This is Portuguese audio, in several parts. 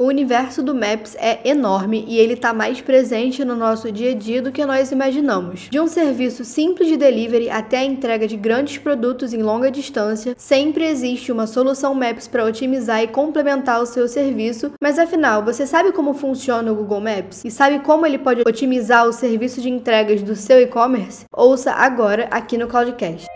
O universo do Maps é enorme e ele está mais presente no nosso dia a dia do que nós imaginamos. De um serviço simples de delivery até a entrega de grandes produtos em longa distância, sempre existe uma solução Maps para otimizar e complementar o seu serviço. Mas afinal, você sabe como funciona o Google Maps? E sabe como ele pode otimizar o serviço de entregas do seu e-commerce? Ouça agora aqui no Cloudcast.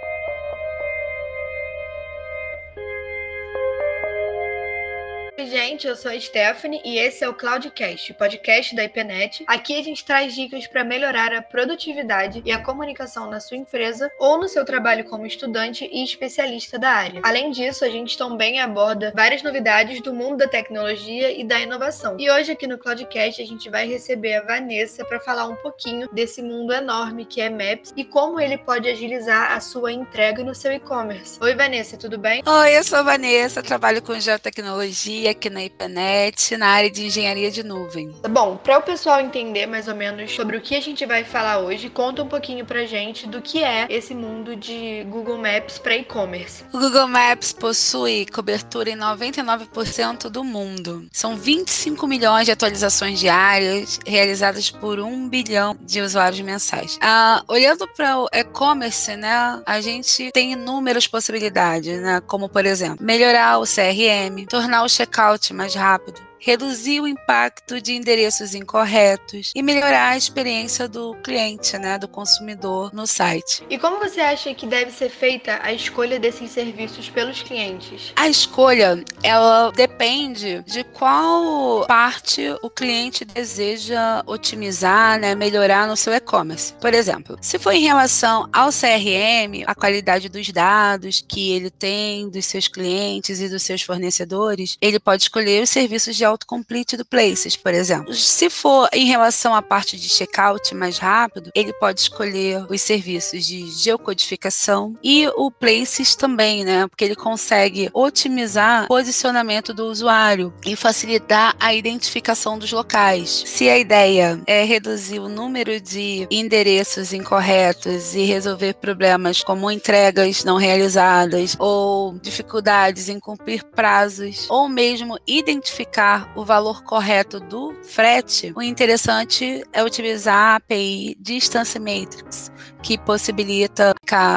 Gente, eu sou a Stephanie e esse é o Cloudcast, podcast da IPNET. Aqui a gente traz dicas para melhorar a produtividade e a comunicação na sua empresa ou no seu trabalho como estudante e especialista da área. Além disso, a gente também aborda várias novidades do mundo da tecnologia e da inovação. E hoje aqui no Cloudcast a gente vai receber a Vanessa para falar um pouquinho desse mundo enorme que é Maps e como ele pode agilizar a sua entrega no seu e-commerce. Oi, Vanessa, tudo bem? Oi, eu sou a Vanessa, trabalho com geotecnologia na IPNET na área de engenharia de nuvem. Bom, para o pessoal entender mais ou menos sobre o que a gente vai falar hoje, conta um pouquinho pra gente do que é esse mundo de Google Maps para e-commerce. O Google Maps possui cobertura em 99% do mundo. São 25 milhões de atualizações diárias realizadas por um bilhão de usuários mensais. Ah, olhando para o e-commerce, né, a gente tem inúmeras possibilidades, né, como por exemplo, melhorar o CRM, tornar o checkout mais rápido, reduzir o impacto de endereços incorretos e melhorar a experiência do cliente, né, do consumidor no site. E como você acha que deve ser feita a escolha desses serviços pelos clientes? A escolha, ela depende de qual parte o cliente deseja otimizar, né, melhorar no seu e-commerce. Por exemplo, se for em relação ao CRM, a qualidade dos dados que ele tem dos seus clientes e dos seus fornecedores, ele pode escolher os serviços de autocomplete do Places, por exemplo. Se for em relação à parte de checkout mais rápido, ele pode escolher os serviços de geocodificação e o Places também, né? Porque ele consegue otimizar o posicionamento do usuário e facilitar a identificação dos locais. Se a ideia é reduzir o número de endereços incorretos e resolver problemas como entregas não realizadas ou dificuldades em cumprir prazos ou mesmo identificar o valor correto do frete, o interessante é utilizar a API Distance Matrix, que possibilita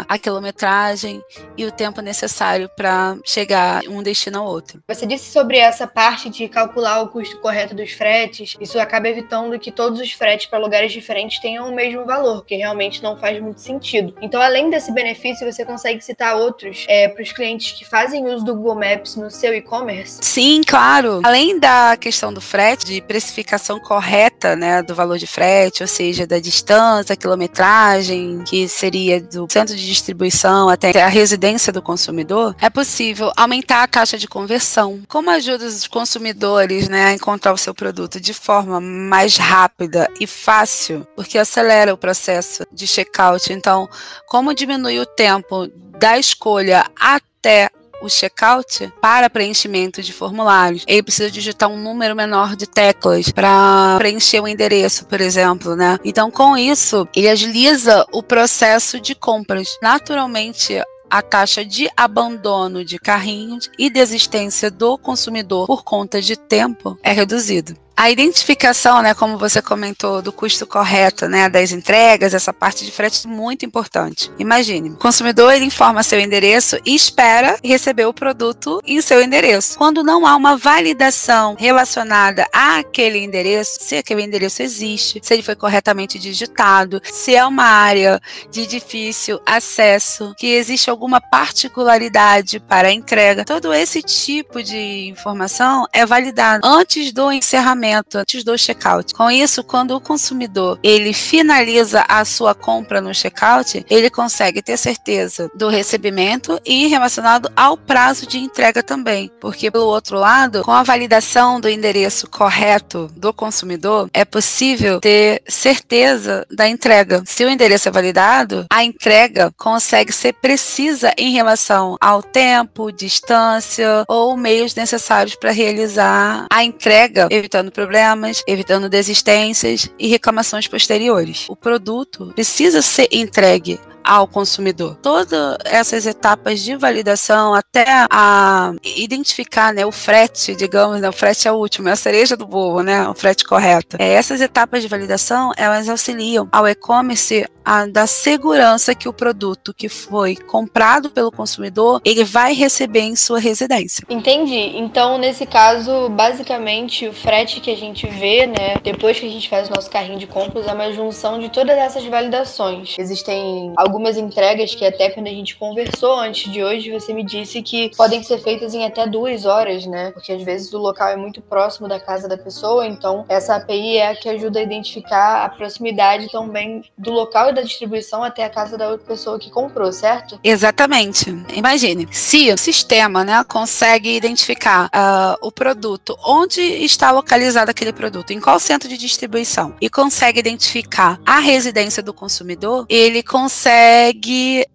a quilometragem e o tempo necessário para chegar um destino ao outro. Você disse sobre essa parte de calcular o custo correto dos fretes, isso acaba evitando que todos os fretes para lugares diferentes tenham o mesmo valor, que realmente não faz muito sentido. Então, além desse benefício, você consegue citar outros é, para os clientes que fazem uso do Google Maps no seu e-commerce? Sim, claro. Além da questão do frete, de precificação correta né, do valor de frete, ou seja, da distância, quilometragem, que seria do centro de distribuição até a residência do consumidor, é possível aumentar a taxa de conversão. Como ajuda os consumidores né, a encontrar o seu produto de forma mais rápida e fácil, porque acelera o processo de checkout. Então, como diminui o tempo da escolha até o checkout para preenchimento de formulários. Ele precisa digitar um número menor de teclas para preencher o endereço, por exemplo, né? Então, com isso, ele agiliza o processo de compras. Naturalmente, a taxa de abandono de carrinhos e desistência do consumidor por conta de tempo é reduzida. A identificação, né, como você comentou, do custo correto, né, das entregas, essa parte de frete é muito importante. Imagine, o consumidor ele informa seu endereço e espera receber o produto em seu endereço. Quando não há uma validação relacionada àquele endereço, se aquele endereço existe, se ele foi corretamente digitado, se é uma área de difícil acesso, que existe alguma particularidade para a entrega, todo esse tipo de informação é validado antes do encerramento antes do checkout. Com isso, quando o consumidor ele finaliza a sua compra no checkout, ele consegue ter certeza do recebimento e relacionado ao prazo de entrega também, porque pelo outro lado, com a validação do endereço correto do consumidor, é possível ter certeza da entrega. Se o endereço é validado, a entrega consegue ser precisa em relação ao tempo, distância ou meios necessários para realizar a entrega, evitando problemas, evitando desistências e reclamações posteriores. O produto precisa ser entregue ao consumidor. Todas essas etapas de validação até a identificar né, o frete, digamos, né, o frete é o último, é a cereja do bolo, né, o frete correto. É, essas etapas de validação, elas auxiliam ao e-commerce a dar segurança que o produto que foi comprado pelo consumidor, ele vai receber em sua residência. Entendi. Então, nesse caso, basicamente, o frete que a gente vê, né, depois que a gente faz o nosso carrinho de compras, é uma junção de todas essas validações. Existem algumas entregas que até quando a gente conversou antes de hoje, você me disse que podem ser feitas em até duas horas, né? Porque às vezes o local é muito próximo da casa da pessoa, então essa API é a que ajuda a identificar a proximidade também do local e da distribuição até a casa da outra pessoa que comprou, certo? Exatamente. Imagine, se o sistema né, consegue identificar uh, o produto, onde está localizado aquele produto, em qual centro de distribuição, e consegue identificar a residência do consumidor, ele consegue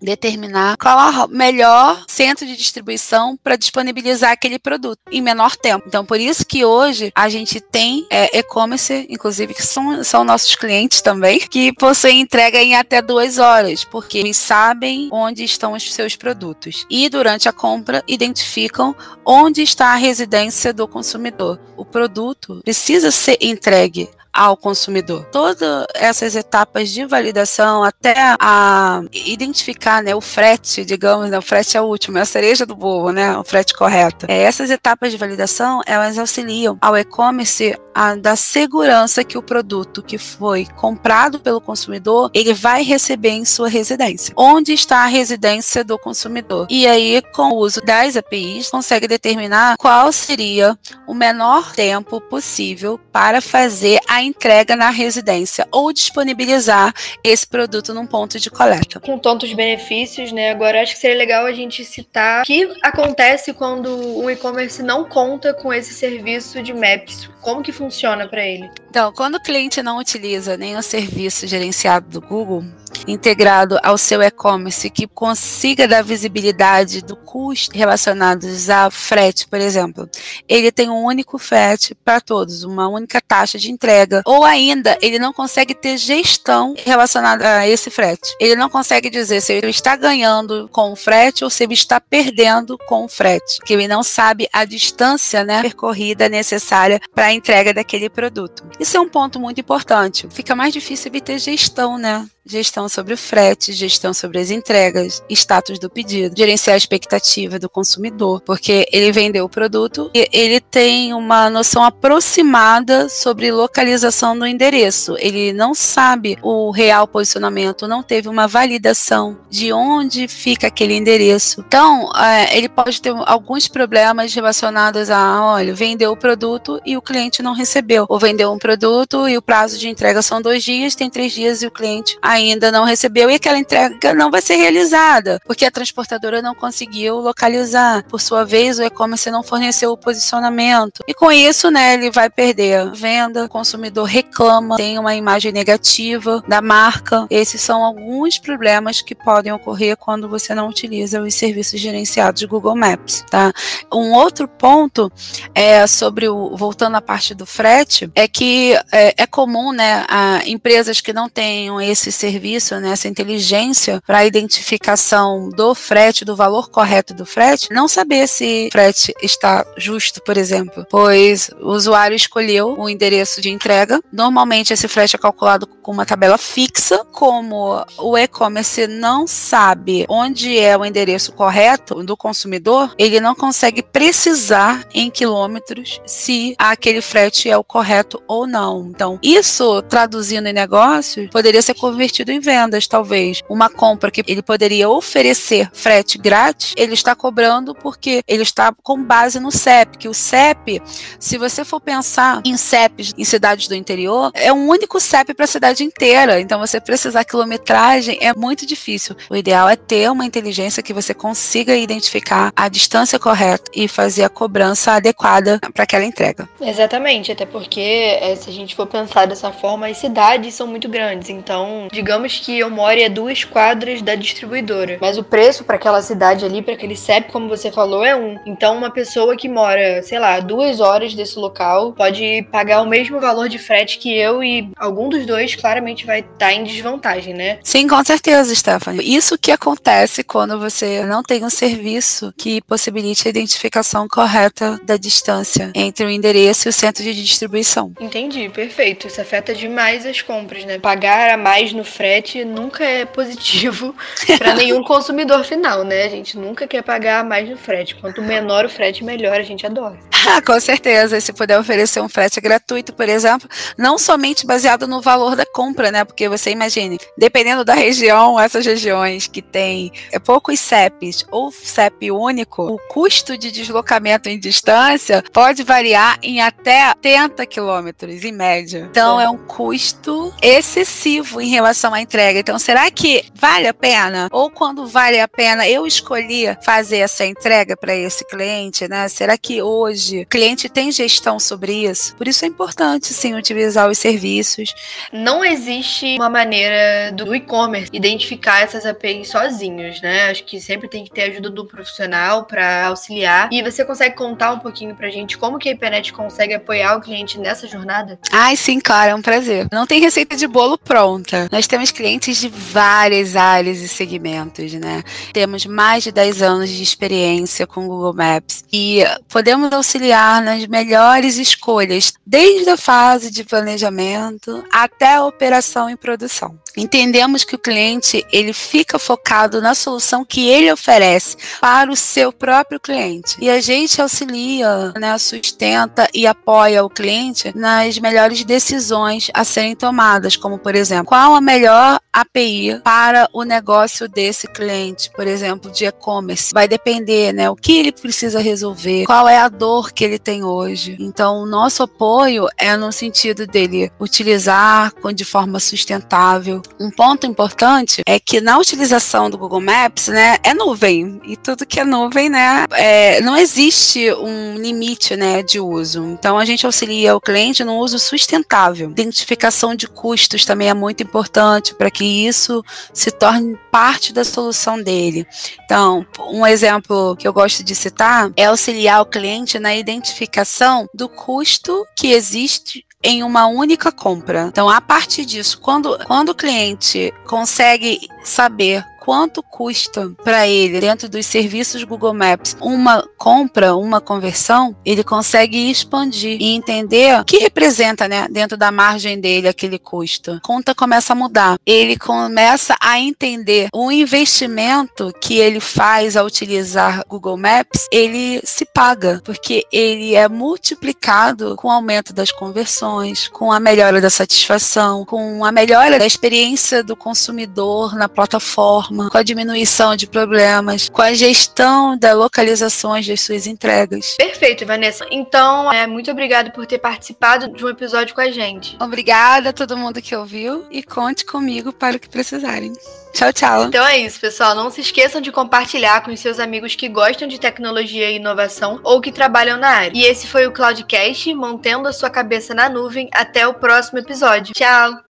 determinar qual o melhor centro de distribuição para disponibilizar aquele produto em menor tempo. Então, por isso que hoje a gente tem é, e-commerce, inclusive, que são, são nossos clientes também, que possuem entrega em até duas horas, porque eles sabem onde estão os seus produtos. E durante a compra, identificam onde está a residência do consumidor. O produto precisa ser entregue ao consumidor. Todas essas etapas de validação até a identificar né, o frete, digamos, né, o frete é o último, é a cereja do bolo, né, o frete correto. É, essas etapas de validação, elas auxiliam ao e-commerce a dar segurança que o produto que foi comprado pelo consumidor, ele vai receber em sua residência. Onde está a residência do consumidor? E aí, com o uso das APIs, consegue determinar qual seria o menor tempo possível para fazer a entrega na residência ou disponibilizar esse produto num ponto de coleta. Com tantos benefícios, né? Agora acho que seria legal a gente citar o que acontece quando o e-commerce não conta com esse serviço de Maps. Como que funciona para ele? Então, quando o cliente não utiliza nem o serviço gerenciado do Google, integrado ao seu e-commerce que consiga dar visibilidade do custo relacionados a frete, por exemplo. Ele tem um único frete para todos, uma única taxa de entrega, ou ainda ele não consegue ter gestão relacionada a esse frete. Ele não consegue dizer se ele está ganhando com o frete ou se ele está perdendo com o frete, que ele não sabe a distância, né, percorrida necessária para a entrega daquele produto. Isso é um ponto muito importante. Fica mais difícil ele ter gestão, né, gestão sobre o frete, gestão sobre as entregas, status do pedido, gerenciar a expectativa do consumidor, porque ele vendeu o produto e ele tem uma noção aproximada sobre localização do endereço. Ele não sabe o real posicionamento, não teve uma validação de onde fica aquele endereço. Então, é, ele pode ter alguns problemas relacionados a, olha, vendeu o produto e o cliente não recebeu, ou vendeu um produto e o prazo de entrega são dois dias, tem três dias e o cliente ainda não recebeu e aquela entrega não vai ser realizada, porque a transportadora não conseguiu localizar. Por sua vez, o e-commerce não forneceu o posicionamento. E com isso, né, ele vai perder venda, o consumidor reclama, tem uma imagem negativa da marca. Esses são alguns problemas que podem ocorrer quando você não utiliza os serviços gerenciados de Google Maps, tá? Um outro ponto é sobre o voltando à parte do frete, é que é, é comum, né, a empresas que não tenham esse serviço, né, essa inteligência para identificação do frete, do valor correto do frete, não saber se o frete está justo, por exemplo, pois o usuário escolheu o endereço de entrega. Normalmente esse frete é calculado com uma tabela fixa, como o e-commerce não sabe onde é o endereço correto do consumidor, ele não consegue precisar em quilômetros se aquele frete é o correto ou não. Então, isso traduzindo em negócios poderia ser convertido convertido em vendas, talvez. Uma compra que ele poderia oferecer frete grátis, ele está cobrando porque ele está com base no CEP, que o CEP, se você for pensar em CEPs em cidades do interior, é um único CEP para a cidade inteira. Então você precisar quilometragem é muito difícil. O ideal é ter uma inteligência que você consiga identificar a distância correta e fazer a cobrança adequada para aquela entrega. Exatamente, até porque é, se a gente for pensar dessa forma, as cidades são muito grandes, então, de digamos que eu moro a duas quadras da distribuidora, mas o preço para aquela cidade ali, para aquele CEP, como você falou, é um. Então, uma pessoa que mora, sei lá, duas horas desse local pode pagar o mesmo valor de frete que eu e algum dos dois claramente vai estar tá em desvantagem, né? Sim, com certeza, Stephanie. Isso que acontece quando você não tem um serviço que possibilite a identificação correta da distância entre o endereço e o centro de distribuição. Entendi, perfeito. Isso afeta demais as compras, né? Pagar a mais no frete nunca é positivo para nenhum consumidor final, né? A gente nunca quer pagar mais no frete. Quanto menor o frete, melhor a gente adora. Com certeza. Se puder oferecer um frete gratuito, por exemplo, não somente baseado no valor da compra, né? Porque você imagine, dependendo da região, essas regiões que tem é, poucos CEPs ou CEP único, o custo de deslocamento em distância pode variar em até 80 quilômetros, em média. Então, é um custo excessivo em relação à entrega. Então, será que vale a pena? Ou quando vale a pena, eu escolhi fazer essa entrega para esse cliente, né? Será que hoje hoje, o cliente tem gestão sobre isso. Por isso é importante, sim, utilizar os serviços. Não existe uma maneira do e-commerce identificar essas APIs sozinhos, né? Acho que sempre tem que ter ajuda do profissional para auxiliar. E você consegue contar um pouquinho pra gente como que a IPNET consegue apoiar o cliente nessa jornada? Ai, sim, claro, é um prazer. Não tem receita de bolo pronta. Nós temos clientes de várias áreas e segmentos, né? Temos mais de 10 anos de experiência com Google Maps e podemos auxiliar auxiliar nas melhores escolhas, desde a fase de planejamento até a operação e produção. Entendemos que o cliente ele fica focado na solução que ele oferece para o seu próprio cliente. E a gente auxilia, né, sustenta e apoia o cliente nas melhores decisões a serem tomadas, como por exemplo, qual a melhor API para o negócio desse cliente, por exemplo, de e-commerce. Vai depender, né, o que ele precisa resolver, qual é a dor que ele tem hoje. Então, o nosso apoio é no sentido dele utilizar de forma sustentável um ponto importante é que na utilização do Google Maps, né, é nuvem. E tudo que é nuvem, né, é, não existe um limite, né, de uso. Então a gente auxilia o cliente no uso sustentável. Identificação de custos também é muito importante para que isso se torne parte da solução dele. Então, um exemplo que eu gosto de citar é auxiliar o cliente na identificação do custo que existe em uma única compra. Então, a partir disso, quando, quando o cliente consegue saber quanto custa para ele, dentro dos serviços Google Maps, uma compra, uma conversão, ele consegue expandir e entender o que representa, né, dentro da margem dele aquele custo. Conta começa a mudar. Ele começa a entender o investimento que ele faz ao utilizar Google Maps, ele se paga, porque ele é multiplicado com o aumento das conversões, com a melhora da satisfação, com a melhora da experiência do consumidor na plataforma com a diminuição de problemas, com a gestão das localizações das suas entregas. Perfeito, Vanessa. Então, é, muito obrigada por ter participado de um episódio com a gente. Obrigada a todo mundo que ouviu e conte comigo para o que precisarem. Tchau, tchau. Então é isso, pessoal. Não se esqueçam de compartilhar com os seus amigos que gostam de tecnologia e inovação ou que trabalham na área. E esse foi o Cloudcast, mantendo a sua cabeça na nuvem. Até o próximo episódio. Tchau!